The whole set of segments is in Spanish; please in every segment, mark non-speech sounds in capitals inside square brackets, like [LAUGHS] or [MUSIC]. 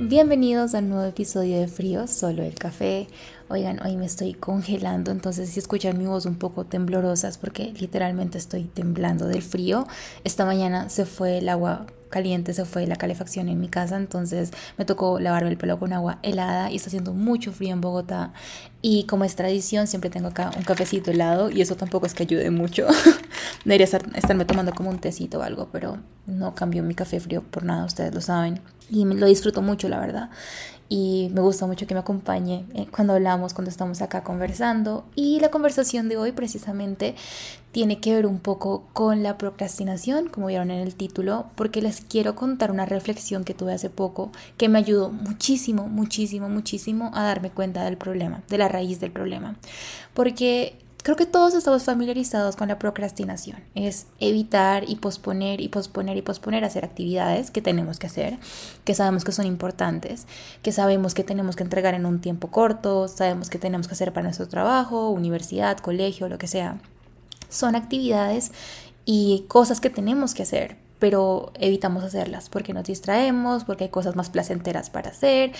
Bienvenidos al nuevo episodio de Frío, solo el café. Oigan, hoy me estoy congelando, entonces si escuchan mi voz un poco temblorosa es porque literalmente estoy temblando del frío. Esta mañana se fue el agua caliente, se fue la calefacción en mi casa, entonces me tocó lavarme el pelo con agua helada y está haciendo mucho frío en Bogotá. Y como es tradición, siempre tengo acá un cafecito helado y eso tampoco es que ayude mucho. [LAUGHS] Debería estar, estarme tomando como un tecito o algo, pero no cambio mi café frío por nada, ustedes lo saben y lo disfruto mucho, la verdad. Y me gusta mucho que me acompañe eh, cuando hablamos, cuando estamos acá conversando. Y la conversación de hoy precisamente tiene que ver un poco con la procrastinación, como vieron en el título, porque les quiero contar una reflexión que tuve hace poco que me ayudó muchísimo, muchísimo, muchísimo a darme cuenta del problema, de la raíz del problema. Porque Creo que todos estamos familiarizados con la procrastinación. Es evitar y posponer y posponer y posponer hacer actividades que tenemos que hacer, que sabemos que son importantes, que sabemos que tenemos que entregar en un tiempo corto, sabemos que tenemos que hacer para nuestro trabajo, universidad, colegio, lo que sea. Son actividades y cosas que tenemos que hacer, pero evitamos hacerlas porque nos distraemos, porque hay cosas más placenteras para hacer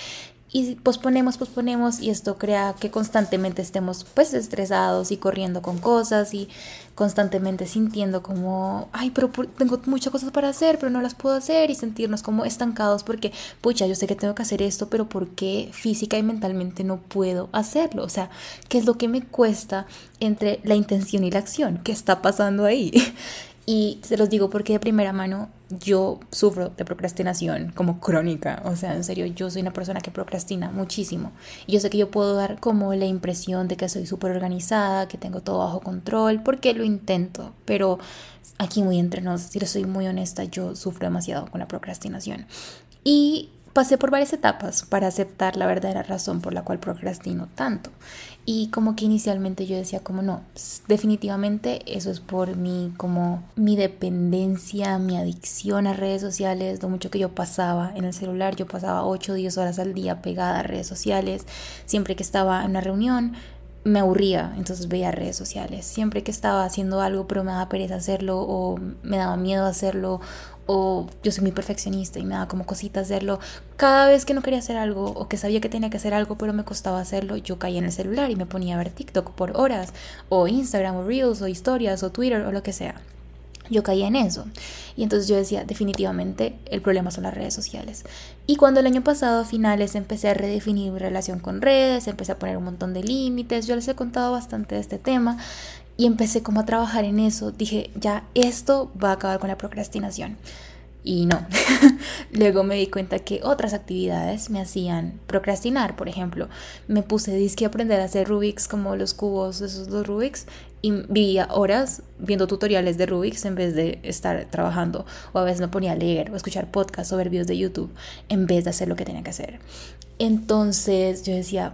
y posponemos, posponemos y esto crea que constantemente estemos pues estresados y corriendo con cosas y constantemente sintiendo como, ay, pero tengo muchas cosas para hacer, pero no las puedo hacer y sentirnos como estancados porque, pucha, yo sé que tengo que hacer esto, pero ¿por qué física y mentalmente no puedo hacerlo? O sea, ¿qué es lo que me cuesta entre la intención y la acción? ¿Qué está pasando ahí? [LAUGHS] Y se los digo porque de primera mano yo sufro de procrastinación como crónica. O sea, en serio, yo soy una persona que procrastina muchísimo. Y yo sé que yo puedo dar como la impresión de que soy súper organizada, que tengo todo bajo control, porque lo intento. Pero aquí muy entre nos, si soy muy honesta, yo sufro demasiado con la procrastinación. Y pasé por varias etapas para aceptar la verdadera razón por la cual procrastino tanto. Y como que inicialmente yo decía como no, definitivamente eso es por mi como mi dependencia, mi adicción a redes sociales, lo mucho que yo pasaba en el celular, yo pasaba 8 o 10 horas al día pegada a redes sociales, siempre que estaba en una reunión me aburría, entonces veía redes sociales. Siempre que estaba haciendo algo pero me daba pereza hacerlo o me daba miedo hacerlo o yo soy muy perfeccionista y me daba como cosita hacerlo. Cada vez que no quería hacer algo o que sabía que tenía que hacer algo pero me costaba hacerlo, yo caía en el celular y me ponía a ver TikTok por horas o Instagram o Reels o historias o Twitter o lo que sea. Yo caía en eso. Y entonces yo decía, definitivamente el problema son las redes sociales. Y cuando el año pasado a finales empecé a redefinir mi relación con redes, empecé a poner un montón de límites, yo les he contado bastante de este tema, y empecé como a trabajar en eso. Dije, ya, esto va a acabar con la procrastinación. Y no. [LAUGHS] Luego me di cuenta que otras actividades me hacían procrastinar. Por ejemplo, me puse disque a aprender a hacer Rubik's como los cubos, esos dos Rubik's, y vivía horas viendo tutoriales de Rubik's en vez de estar trabajando. O a veces me ponía a leer o escuchar podcasts o ver videos de YouTube en vez de hacer lo que tenía que hacer. Entonces yo decía,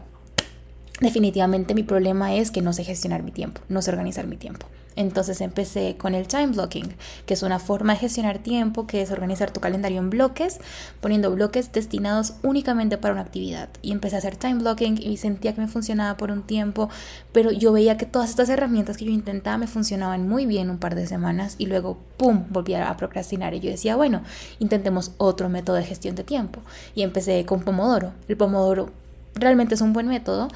definitivamente mi problema es que no sé gestionar mi tiempo, no sé organizar mi tiempo. Entonces empecé con el time blocking, que es una forma de gestionar tiempo, que es organizar tu calendario en bloques, poniendo bloques destinados únicamente para una actividad. Y empecé a hacer time blocking y sentía que me funcionaba por un tiempo, pero yo veía que todas estas herramientas que yo intentaba me funcionaban muy bien un par de semanas y luego, ¡pum!, volvía a procrastinar. Y yo decía, bueno, intentemos otro método de gestión de tiempo. Y empecé con Pomodoro. El Pomodoro realmente es un buen método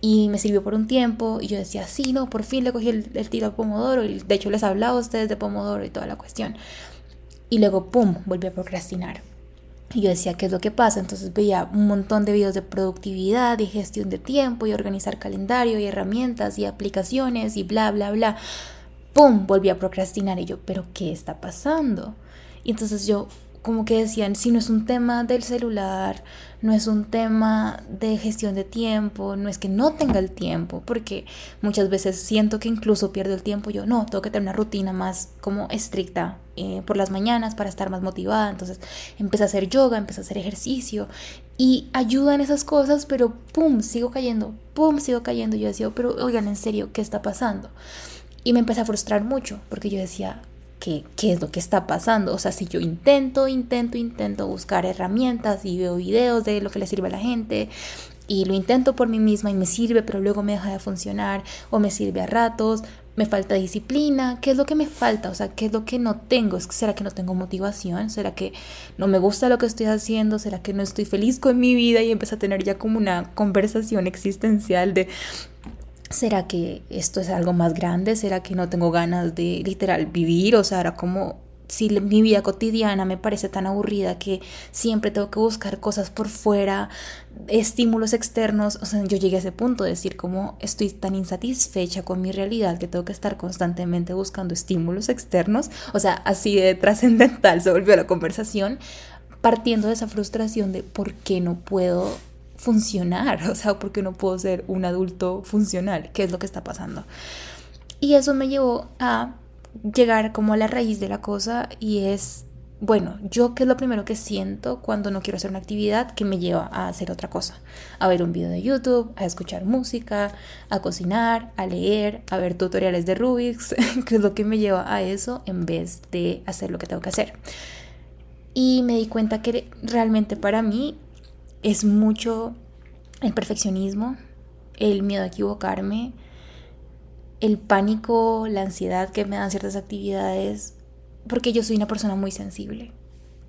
y me sirvió por un tiempo y yo decía, sí, no, por fin le cogí el, tiro a Pomodoro y de hecho les hablaba a ustedes de Pomodoro y toda la cuestión. Y luego, ¡pum!, volví a procrastinar. Y yo decía, ¿qué es lo que pasa? Entonces veía un montón de videos de productividad y gestión de tiempo y organizar calendario y herramientas y aplicaciones y bla, bla, bla. ¡Pum! Volví a procrastinar y yo, ¿pero qué está pasando? Y entonces yo como que decían, si no es un tema del celular, no es un tema de gestión de tiempo, no es que no tenga el tiempo, porque muchas veces siento que incluso pierdo el tiempo, yo no, tengo que tener una rutina más como estricta eh, por las mañanas para estar más motivada, entonces empecé a hacer yoga, empecé a hacer ejercicio y ayudan esas cosas, pero pum, sigo cayendo, pum, sigo cayendo, yo decía, pero oigan, en serio, ¿qué está pasando? Y me empecé a frustrar mucho, porque yo decía, qué, es lo que está pasando. O sea, si yo intento, intento, intento buscar herramientas y veo videos de lo que le sirve a la gente y lo intento por mí misma y me sirve, pero luego me deja de funcionar o me sirve a ratos, me falta disciplina, ¿qué es lo que me falta? O sea, ¿qué es lo que no tengo? ¿Será que no tengo motivación? ¿Será que no me gusta lo que estoy haciendo? ¿Será que no estoy feliz con mi vida? Y empiezo a tener ya como una conversación existencial de, ¿será que esto es algo más grande? ¿Será que no tengo ganas de literal vivir? O sea, era como si mi vida cotidiana me parece tan aburrida que siempre tengo que buscar cosas por fuera, estímulos externos, o sea, yo llegué a ese punto de decir como estoy tan insatisfecha con mi realidad que tengo que estar constantemente buscando estímulos externos, o sea, así de [LAUGHS] trascendental se volvió la conversación, partiendo de esa frustración de por qué no puedo funcionar, [LAUGHS] o sea, por qué no puedo ser un adulto funcional, qué es lo que está pasando. Y eso me llevó a llegar como a la raíz de la cosa y es, bueno, yo qué es lo primero que siento cuando no quiero hacer una actividad que me lleva a hacer otra cosa, a ver un video de YouTube, a escuchar música, a cocinar, a leer, a ver tutoriales de Rubik's, [LAUGHS] que es lo que me lleva a eso en vez de hacer lo que tengo que hacer. Y me di cuenta que realmente para mí es mucho el perfeccionismo, el miedo a equivocarme, el pánico, la ansiedad que me dan ciertas actividades, porque yo soy una persona muy sensible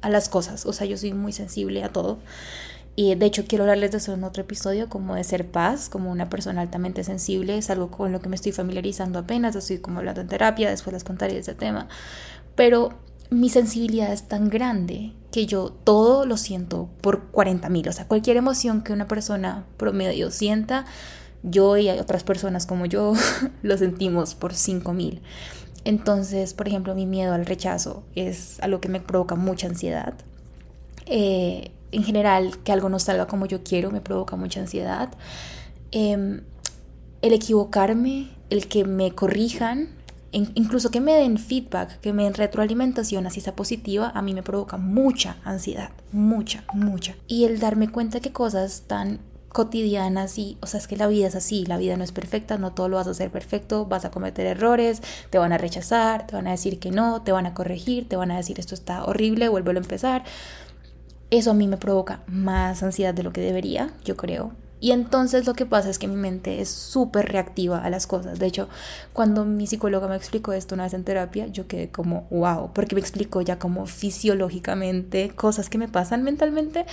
a las cosas, o sea, yo soy muy sensible a todo. Y de hecho quiero hablarles de eso en otro episodio, como de ser paz, como una persona altamente sensible, es algo con lo que me estoy familiarizando apenas, estoy como hablando en terapia, después les contaré ese tema. Pero mi sensibilidad es tan grande que yo todo lo siento por 40 mil, o sea, cualquier emoción que una persona promedio sienta, yo y otras personas como yo [LAUGHS] lo sentimos por 5000. Entonces, por ejemplo, mi miedo al rechazo es algo que me provoca mucha ansiedad. Eh, en general, que algo no salga como yo quiero me provoca mucha ansiedad. Em, el equivocarme, el que me corrijan, incluso que me den feedback, que me den retroalimentación así sea positiva, a mí me provoca mucha ansiedad, mucha, mucha. Y el darme cuenta que cosas tan cotidianas y, o sea, es que la vida es así, la vida no es perfecta, no todo lo vas a hacer perfecto, vas a cometer errores, te van a rechazar, te van a decir que no, te van a corregir, te van a decir esto está horrible, vuélvelo a empezar. Eso a mí me provoca más ansiedad de lo que debería, yo creo. Y entonces lo que pasa es que mi mente es súper reactiva a las cosas. De hecho, cuando mi psicóloga me explicó esto una vez en terapia, yo quedé como, wow, porque me explicó ya como fisiológicamente cosas que me pasan mentalmente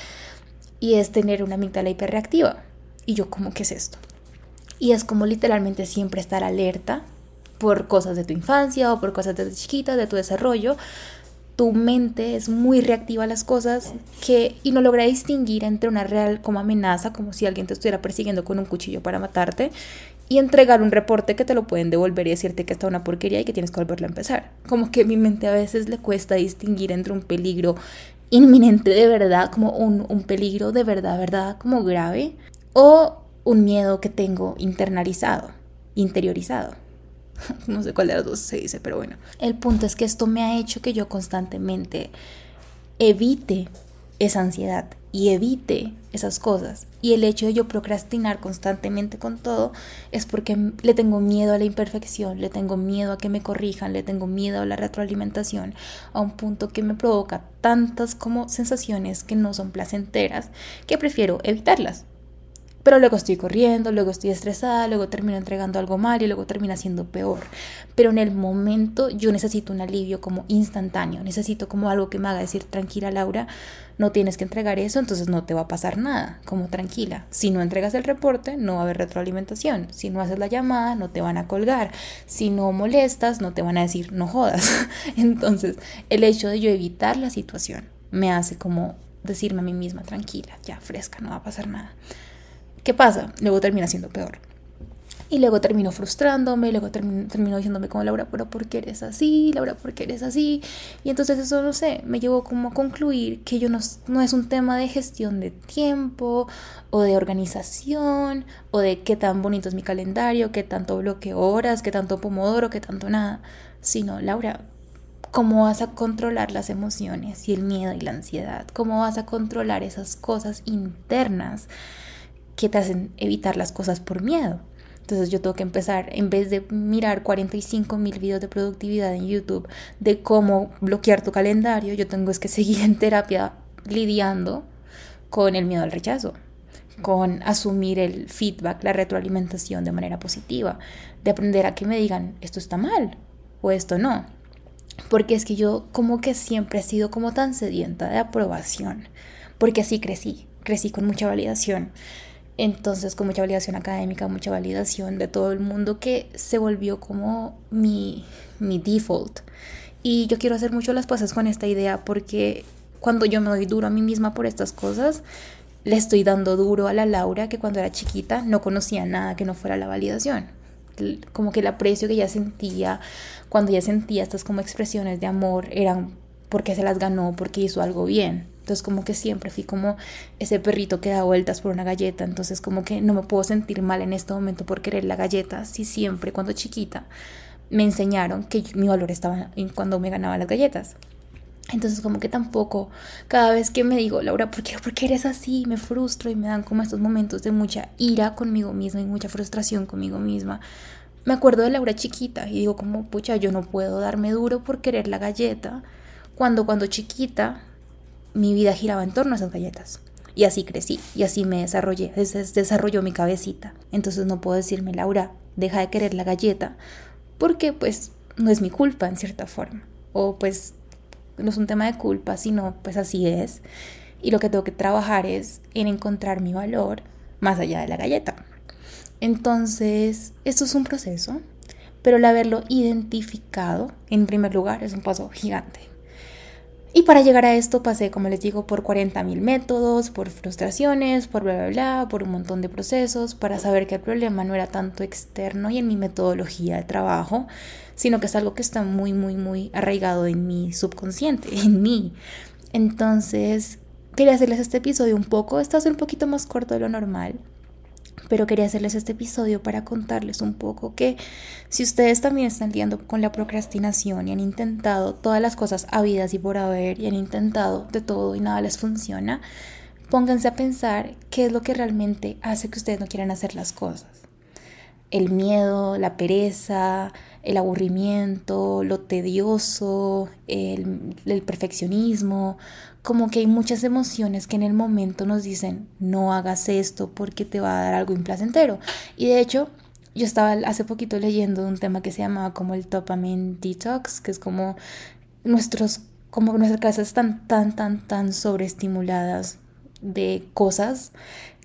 y es tener una amígdala hiperreactiva. Y yo, ¿cómo que es esto? Y es como literalmente siempre estar alerta por cosas de tu infancia o por cosas de chiquita, de tu desarrollo. Tu mente es muy reactiva a las cosas que, y no logra distinguir entre una real como amenaza, como si alguien te estuviera persiguiendo con un cuchillo para matarte, y entregar un reporte que te lo pueden devolver y decirte que está una porquería y que tienes que volverlo a empezar. Como que mi mente a veces le cuesta distinguir entre un peligro inminente de verdad, como un, un peligro de verdad, verdad, como grave, o un miedo que tengo internalizado, interiorizado. [LAUGHS] No sé cuál de los dos se dice, pero bueno. El punto es que esto me ha hecho que yo constantemente evite esa ansiedad y evite esas cosas. Y el hecho de yo procrastinar constantemente con todo es porque le tengo miedo a la imperfección, le tengo miedo a que me corrijan, le tengo miedo a la retroalimentación, a un punto que me provoca tantas como sensaciones que no son placenteras que prefiero evitarlas. Pero luego estoy corriendo, luego estoy estresada, luego termino entregando algo mal y luego termina siendo peor. Pero en el momento yo necesito un alivio como instantáneo, necesito como algo que me haga decir, tranquila Laura, no tienes que entregar eso, entonces no te va a pasar nada, como tranquila. Si no entregas el reporte, no va a haber retroalimentación. Si no haces la llamada, no te van a colgar. Si no molestas, no te van a decir, no jodas. [LAUGHS] Entonces, el hecho de yo evitar la situación me hace como decirme a mí misma, tranquila, ya fresca, no va a pasar nada. ¿Qué pasa? Luego termina siendo peor. Y luego termino frustrándome, luego termino, diciéndome como Laura, pero ¿por qué eres así? Laura, ¿por qué eres así? Y entonces eso, no sé, me llevó como a concluir que yo no, no es un tema de gestión de tiempo o de organización o de qué tan bonito es mi calendario, qué tanto bloqueo horas, qué tanto pomodoro, qué tanto nada, sino Laura, ¿cómo vas a controlar las emociones y el miedo y la ansiedad? ¿Cómo vas a controlar esas cosas internas? Que te hacen evitar las cosas por miedo. Entonces yo tengo que empezar, en vez de mirar 45 mil videos de productividad en YouTube de cómo bloquear tu calendario, yo tengo que seguir en terapia lidiando con el miedo al rechazo, con asumir el feedback, la retroalimentación de manera positiva, de aprender a que me digan esto está mal o esto no. Porque es que yo como que siempre he sido como tan sedienta de aprobación, porque así crecí, crecí con mucha validación. Entonces con mucha validación académica, mucha validación de todo el mundo que se volvió como mi, mi default. Y yo quiero hacer mucho las cosas con esta idea porque cuando yo me doy duro a mí misma por estas cosas, le estoy dando duro a la Laura que cuando era chiquita no conocía nada que no fuera la validación. Como que el aprecio que ella sentía, cuando ella sentía estas como expresiones de amor, eran porque se las ganó, porque hizo algo bien. Entonces como que siempre fui como ese perrito que da vueltas por una galleta. Entonces como que no me puedo sentir mal en este momento por querer la galleta. Si siempre cuando chiquita me enseñaron que mi valor estaba en cuando me ganaba las galletas. Entonces como que tampoco, cada vez que me digo, Laura, ¿por qué, ¿por qué eres así? Me frustro y me dan como estos momentos de mucha ira conmigo misma y mucha frustración conmigo misma. Me acuerdo de Laura chiquita y digo como, pucha, yo no puedo darme duro por querer la galleta, cuando cuando chiquita mi vida giraba en torno a esas galletas. Y así crecí, y así me desarrollé, desarrolló mi cabecita. Entonces no puedo decirme, Laura, deja de querer la galleta, porque pues no es mi culpa en cierta forma. O pues no es un tema de culpa, sino pues así es. Y lo que tengo que trabajar es en encontrar mi valor más allá de la galleta. Entonces, esto es un proceso, pero el haberlo identificado en primer lugar es un paso gigante. Y para llegar a esto pasé, como les digo, por 40.000 métodos, por frustraciones, por bla, bla, bla, por un montón de procesos, para saber que el problema no era tanto externo y en mi metodología de trabajo, sino que es algo que está muy, muy, muy arraigado en mi subconsciente, [LAUGHS] en mí. Entonces, quería hacerles este episodio un poco, este es un poquito más corto de lo normal, pero quería hacerles este episodio para contarles un poco que si ustedes también están lidiando con la procrastinación y han intentado todas las cosas habidas y por haber y han intentado de todo y nada les funciona, pónganse a pensar qué es lo que realmente hace que ustedes no quieran hacer las cosas. El miedo, la pereza, el aburrimiento, lo tedioso, el, el perfeccionismo, como que hay muchas emociones que en el momento nos dicen, no hagas esto porque te va a dar algo implacentero. Y de hecho, yo estaba hace poquito leyendo un tema que se llamaba como el dopamine detox, que es como nuestros como nuestras cabezas están tan tan tan sobreestimuladas de cosas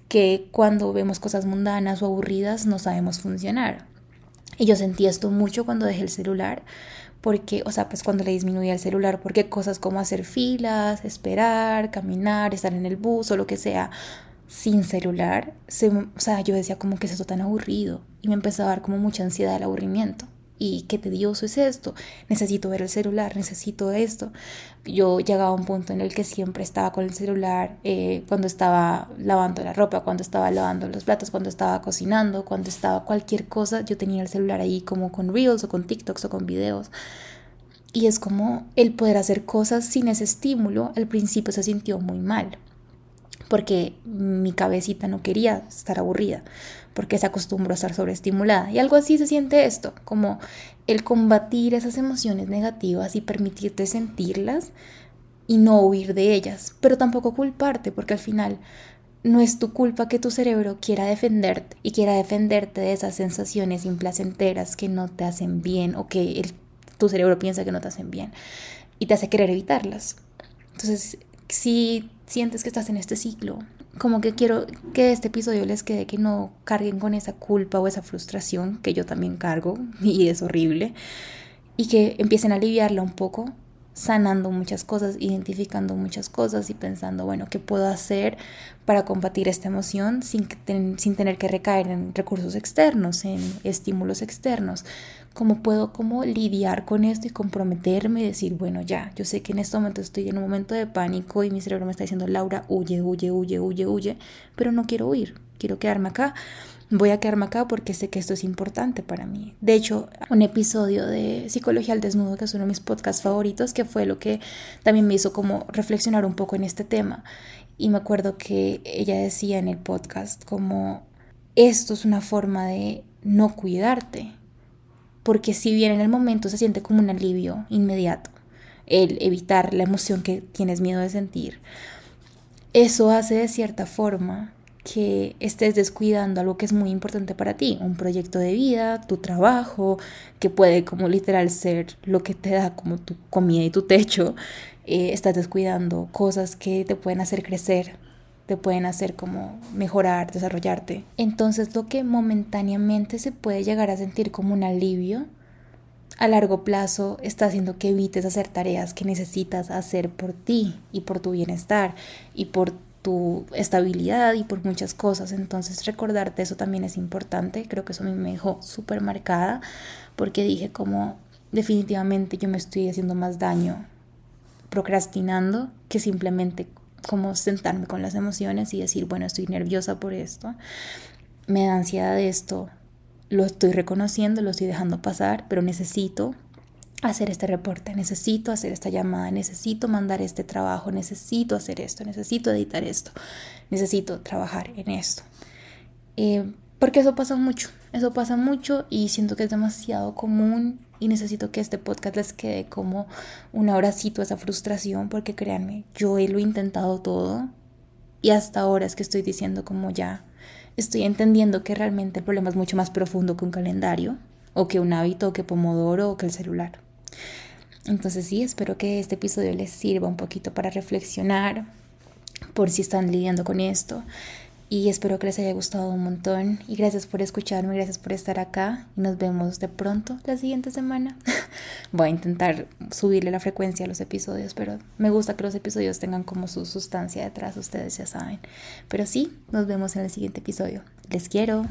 que cuando vemos cosas mundanas o aburridas no sabemos funcionar. Y yo sentí esto mucho cuando dejé el celular, porque, o sea, pues cuando le disminuía el celular, porque cosas como hacer filas, esperar, caminar, estar en el bus o lo que sea, sin celular, se, o sea, yo decía como que es eso tan aburrido y me empezó a dar como mucha ansiedad el aburrimiento y qué tedioso es esto, necesito ver el celular, necesito esto. Yo llegaba a un punto en el que siempre estaba con el celular eh, cuando estaba lavando la ropa, cuando estaba lavando los platos, cuando estaba cocinando, cuando estaba cualquier cosa, yo tenía el celular ahí como con reels o con TikToks o con videos. Y es como el poder hacer cosas sin ese estímulo, al principio se sintió muy mal, porque mi cabecita no quería estar aburrida porque se acostumbró a estar sobreestimulada. Y algo así se siente esto, como el combatir esas emociones negativas y permitirte sentirlas y no huir de ellas, pero tampoco culparte, porque al final no es tu culpa que tu cerebro quiera defenderte y quiera defenderte de esas sensaciones implacenteras que no te hacen bien o que tu cerebro piensa que no te hacen bien y te hace querer evitarlas. Entonces, si sientes que estás en este ciclo como que quiero que este episodio les quede que no carguen con esa culpa o esa frustración que yo también cargo [LAUGHS] y es horrible y que empiecen a aliviarla un poco sanando muchas cosas, identificando muchas cosas y pensando, bueno, ¿qué puedo hacer para combatir esta emoción sin, sin tener que recaer en recursos externos, en estímulos externos? ¿Cómo puedo como lidiar con esto y comprometerme y decir, bueno, ya, yo sé que en este momento estoy en un momento de pánico y mi cerebro me está diciendo, Laura, huye, huye, huye, huye, huye, pero no quiero huir, quiero quedarme acá voy a quedarme acá porque sé que esto es importante para mí. De hecho, un episodio de Psicología al Desnudo, que es uno de mis podcasts favoritos, que fue lo que también me hizo como reflexionar un poco en este tema. Y me acuerdo que ella decía en el podcast como esto es una forma de no cuidarte, porque si bien en el momento se siente como un alivio inmediato, el evitar la emoción que tienes miedo de sentir, eso hace de cierta forma que estés descuidando algo que es muy importante para ti, un proyecto de vida, tu trabajo, que puede como literal ser lo que te da como tu comida y tu techo, eh, estás descuidando cosas que te pueden hacer crecer, te pueden hacer como mejorar, desarrollarte. Entonces lo que momentáneamente se puede llegar a sentir como un alivio, a largo plazo está haciendo que evites hacer tareas que necesitas hacer por ti y por tu bienestar y por tu estabilidad y por muchas cosas. Entonces recordarte eso también es importante. Creo que eso a mí me dejó súper marcada porque dije como definitivamente yo me estoy haciendo más daño procrastinando que simplemente como sentarme con las emociones y decir, bueno, estoy nerviosa por esto, me da ansiedad de esto, lo estoy reconociendo, lo estoy dejando pasar, pero necesito hacer este reporte, necesito hacer esta llamada, necesito mandar este trabajo, necesito hacer esto, necesito editar esto, necesito trabajar en esto. Eh, porque eso pasa mucho, eso pasa mucho y siento que es demasiado común y necesito que este podcast les quede como un abracito a esa frustración porque créanme, yo lo he intentado todo y hasta ahora es que estoy diciendo como ya estoy entendiendo que realmente el problema es mucho más profundo que un calendario o que un hábito o que Pomodoro o que el celular. Entonces sí, espero que este episodio les sirva un poquito para reflexionar por si están lidiando con esto. Y espero que les haya gustado un montón. Y gracias por escucharme, gracias por estar acá. Y nos vemos de pronto la siguiente semana. [LAUGHS] Voy a intentar subirle la frecuencia a los episodios, pero me gusta que los episodios tengan como su sustancia detrás, ustedes ya saben. Pero sí, nos vemos en el siguiente episodio. Les quiero.